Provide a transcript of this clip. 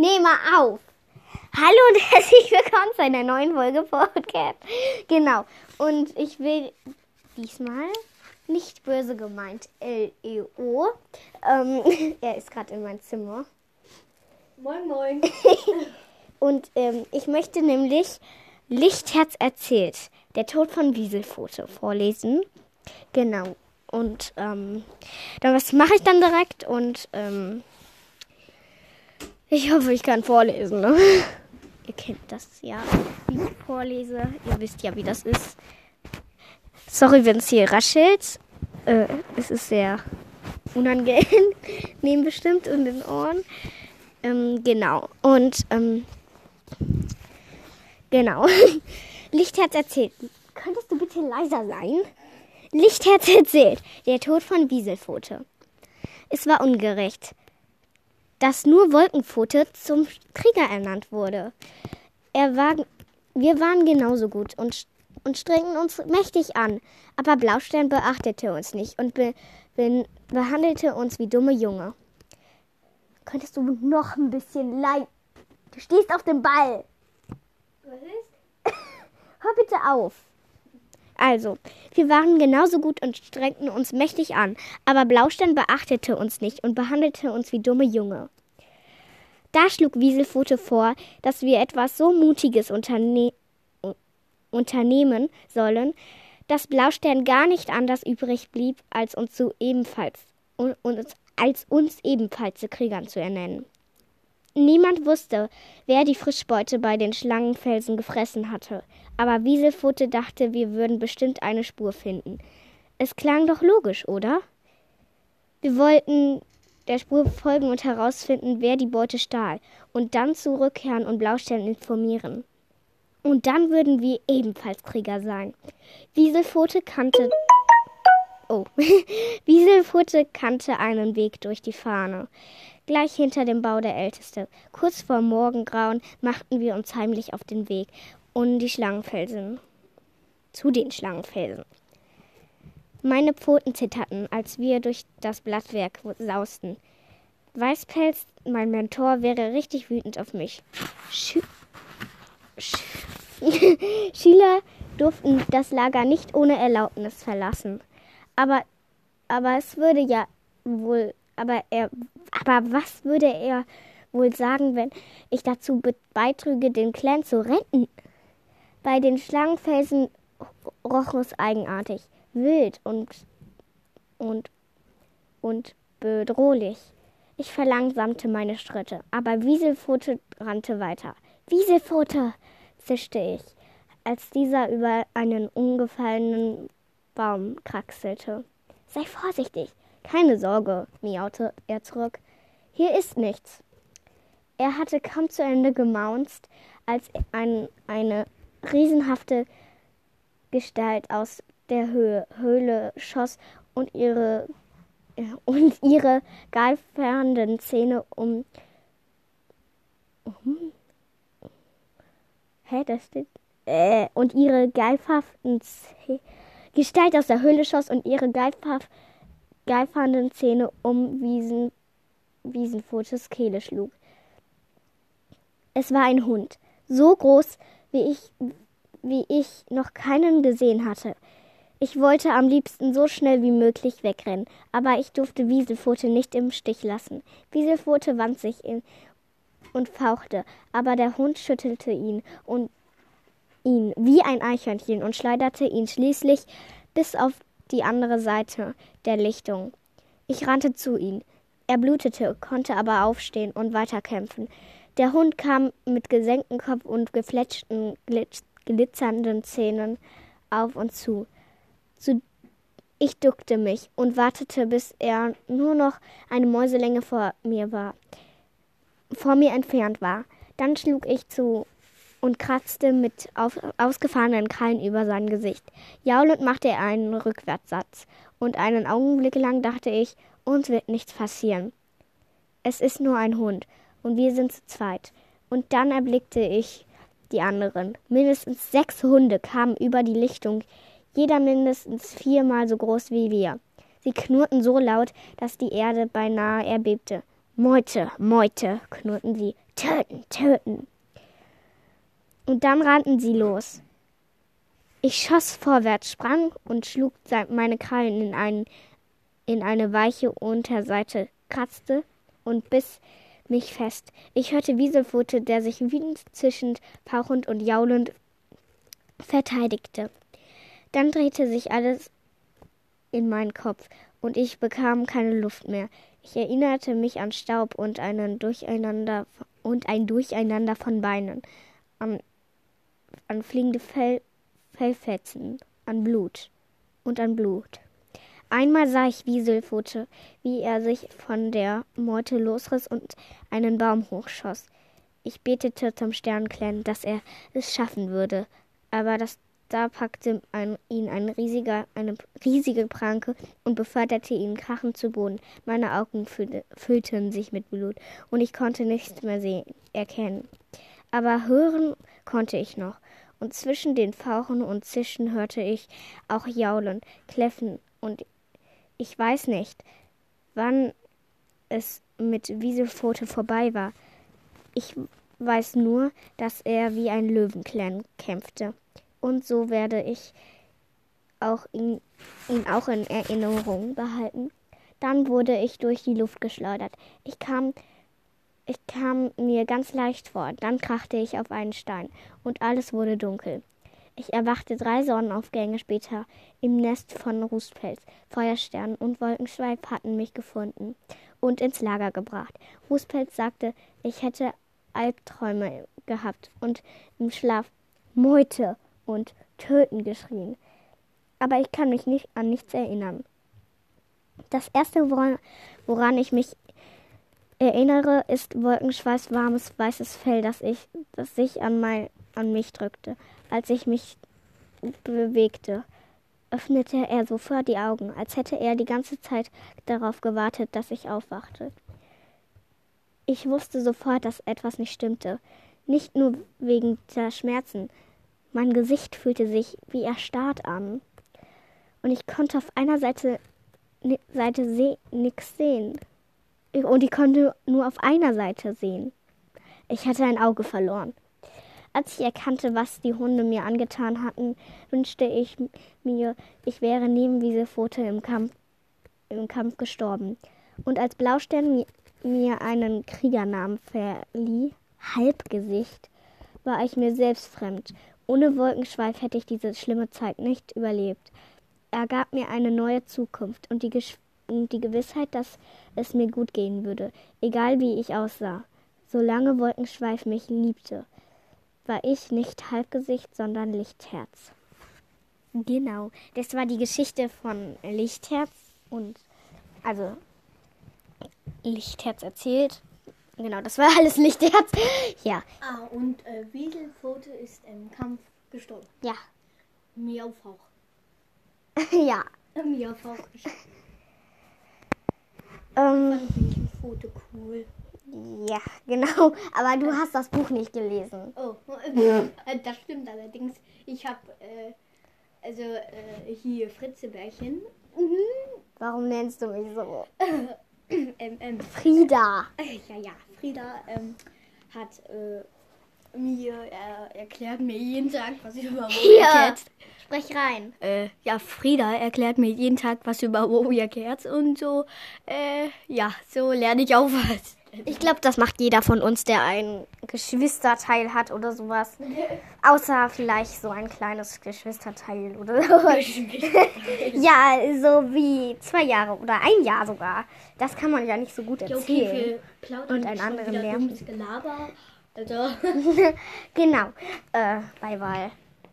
nehme auf. Hallo und herzlich willkommen zu einer neuen Folge Podcast. Genau. Und ich will diesmal nicht böse gemeint L-E-O. Ähm, er ist gerade in mein Zimmer. Moin, moin. Und ähm, ich möchte nämlich Lichtherz erzählt, der Tod von Wieselfote vorlesen. Genau. Und ähm, dann was mache ich dann direkt und ähm, ich hoffe, ich kann vorlesen. Ne? Ihr kennt das ja, wie ich vorlese. Ihr wisst ja, wie das ist. Sorry, wenn es hier raschelt. Äh, es ist sehr unangenehm bestimmt in den Ohren. Ähm, genau. Und ähm, genau. Lichtherz erzählt. Könntest du bitte leiser sein? Lichtherz erzählt. Der Tod von Wieselpfote. Es war ungerecht, dass nur Wolkenpfote zum Krieger ernannt wurde. Er war, wir waren genauso gut und, und strengten uns mächtig an. Aber Blaustern beachtete uns nicht und be, be, behandelte uns wie dumme Junge. Könntest du noch ein bisschen leid. Du stehst auf dem Ball. Was ist? Hör bitte auf. Also, wir waren genauso gut und strengten uns mächtig an, aber Blaustern beachtete uns nicht und behandelte uns wie dumme Junge. Da schlug Wieselfote vor, dass wir etwas so Mutiges unterne unternehmen sollen, dass Blaustern gar nicht anders übrig blieb, als uns so ebenfalls als uns ebenfalls zu Kriegern zu ernennen. Niemand wusste, wer die Frischbeute bei den Schlangenfelsen gefressen hatte, aber Wieselfote dachte, wir würden bestimmt eine Spur finden. Es klang doch logisch, oder? Wir wollten der Spur folgen und herausfinden, wer die Beute stahl, und dann zurückkehren und Blaustern informieren. Und dann würden wir ebenfalls Krieger sein. Wieselfote kannte. Oh. Wieselfote kannte einen Weg durch die Fahne gleich hinter dem Bau der Älteste. Kurz vor Morgengrauen machten wir uns heimlich auf den Weg und die Schlangenfelsen. Zu den Schlangenfelsen. Meine Pfoten zitterten, als wir durch das Blattwerk sausten. Weißpelz, mein Mentor, wäre richtig wütend auf mich. Schü Sch Schüler durften das Lager nicht ohne Erlaubnis verlassen. Aber, aber es würde ja wohl aber er, aber was würde er wohl sagen, wenn ich dazu beitrüge, den Clan zu retten? Bei den Schlangenfelsen roch es eigenartig, wild und, und, und bedrohlich. Ich verlangsamte meine Schritte, aber Wieselpfote rannte weiter. Wieselpfote, zischte ich, als dieser über einen umgefallenen Baum kraxelte. Sei vorsichtig, keine Sorge, miaute er zurück. Hier ist nichts. Er hatte kaum zu Ende gemaunzt, als ein, eine riesenhafte Gestalt aus der Höhe, Höhle schoss und ihre, und ihre geifernden Zähne um. um hä, das steht. Äh, und ihre geifhaften Zähne. Gestalt aus der Höhle schoss und ihre geifernden Zähne um Wiesen, Wiesenfotes Kehle schlug. Es war ein Hund, so groß, wie ich, wie ich noch keinen gesehen hatte. Ich wollte am liebsten so schnell wie möglich wegrennen, aber ich durfte Wieselfote nicht im Stich lassen. Wieselfote wand sich in und fauchte, aber der Hund schüttelte ihn und ihn wie ein Eichhörnchen und schleuderte ihn schließlich bis auf die andere Seite der Lichtung. Ich rannte zu ihm. Er blutete, konnte aber aufstehen und weiterkämpfen. Der Hund kam mit gesenktem Kopf und gefletschten, glitzernden Zähnen auf uns zu. zu. Ich duckte mich und wartete, bis er nur noch eine Mäuselänge vor mir war, vor mir entfernt war. Dann schlug ich zu und kratzte mit auf, ausgefahrenen Krallen über sein Gesicht. Jaulend machte er einen Rückwärtssatz, und einen Augenblick lang dachte ich, uns wird nichts passieren. Es ist nur ein Hund, und wir sind zu zweit. Und dann erblickte ich die anderen. Mindestens sechs Hunde kamen über die Lichtung, jeder mindestens viermal so groß wie wir. Sie knurrten so laut, dass die Erde beinahe erbebte. Meute, Meute, knurrten sie. töten, töten. Und dann rannten sie los. Ich schoss vorwärts, sprang und schlug meine Krallen in, einen, in eine weiche Unterseite, kratzte und biss mich fest. Ich hörte Wieselpfote, der sich windzischend, fauchend und jaulend verteidigte. Dann drehte sich alles in meinen Kopf und ich bekam keine Luft mehr. Ich erinnerte mich an Staub und einen Durcheinander und ein Durcheinander von Beinen, an, an fliegende Fell, Fellfetzen, an Blut und an Blut. Einmal sah ich Wieselpfote, wie er sich von der Morte losriss und einen Baum hochschoss. Ich betete zum Sternklein, dass er es schaffen würde, aber das da packte ein, ihn ein riesiger, eine riesige Pranke und beförderte ihn krachend zu Boden. Meine Augen füll, füllten sich mit Blut und ich konnte nichts mehr sehen, erkennen. Aber hören konnte ich noch. Und zwischen den Fauchen und Zischen hörte ich auch Jaulen, Kläffen und ich weiß nicht, wann es mit Wieselpfote vorbei war. Ich weiß nur, dass er wie ein Löwenklan kämpfte und so werde ich auch ihn, ihn auch in Erinnerung behalten. Dann wurde ich durch die Luft geschleudert. Ich kam, ich kam mir ganz leicht vor. Dann krachte ich auf einen Stein und alles wurde dunkel. Ich erwachte drei Sonnenaufgänge später im Nest von Rußpelz. Feuerstern und Wolkenschweif hatten mich gefunden und ins Lager gebracht. Rußpelz sagte, ich hätte Albträume gehabt und im Schlaf Meute und töten geschrien. Aber ich kann mich nicht an nichts erinnern. Das erste, woran, woran ich mich erinnere, ist Wolkenschweiß warmes weißes Fell, das ich, das sich an, mein, an mich drückte. Als ich mich bewegte, öffnete er sofort die Augen, als hätte er die ganze Zeit darauf gewartet, dass ich aufwachte. Ich wusste sofort, dass etwas nicht stimmte. Nicht nur wegen der Schmerzen, mein Gesicht fühlte sich wie erstarrt an. Und ich konnte auf einer Seite, Seite se nichts sehen. Und ich konnte nur auf einer Seite sehen. Ich hatte ein Auge verloren. Als ich erkannte, was die Hunde mir angetan hatten, wünschte ich mir, ich wäre neben Wieselpfote im Kampf, im Kampf gestorben. Und als Blaustern mir einen Kriegernamen verlieh, Halbgesicht, war ich mir selbst fremd ohne Wolkenschweif hätte ich diese schlimme Zeit nicht überlebt. Er gab mir eine neue Zukunft und die, und die Gewissheit, dass es mir gut gehen würde, egal wie ich aussah. Solange Wolkenschweif mich liebte, war ich nicht Halbgesicht, sondern Lichtherz. Genau, das war die Geschichte von Lichtherz und also Lichtherz erzählt Genau, das war alles Lichtherz. Ja. Ah, und äh, Wieselpfote ist im Kampf gestorben. Ja. Miaufauch. ja. Miaufauch gestorben. Ähm, Fand Wieselpfote cool. Ja, genau. Aber du hast das Buch nicht gelesen. Oh, äh, das stimmt allerdings. Ich habe äh, also äh, hier Fritzebärchen. Mhm. Warum nennst du mich so? ähm, ähm, Frieda. Ja, ja, Frieda ähm, hat äh, mir äh, erklärt mir jeden Tag, was ich über Warrior Cats. Sprech rein. Äh, ja, Frieda erklärt mir jeden Tag was über Warrior Cats und so. Äh, ja, so lerne ich auch was. Ich glaube, das macht jeder von uns, der ein Geschwisterteil hat oder sowas. Außer vielleicht so ein kleines Geschwisterteil oder sowas. ja, so wie zwei Jahre oder ein Jahr sogar. Das kann man ja nicht so gut erzählen. Ja, okay, und einen anderen lernen. Also. genau. Äh, bei Wahl.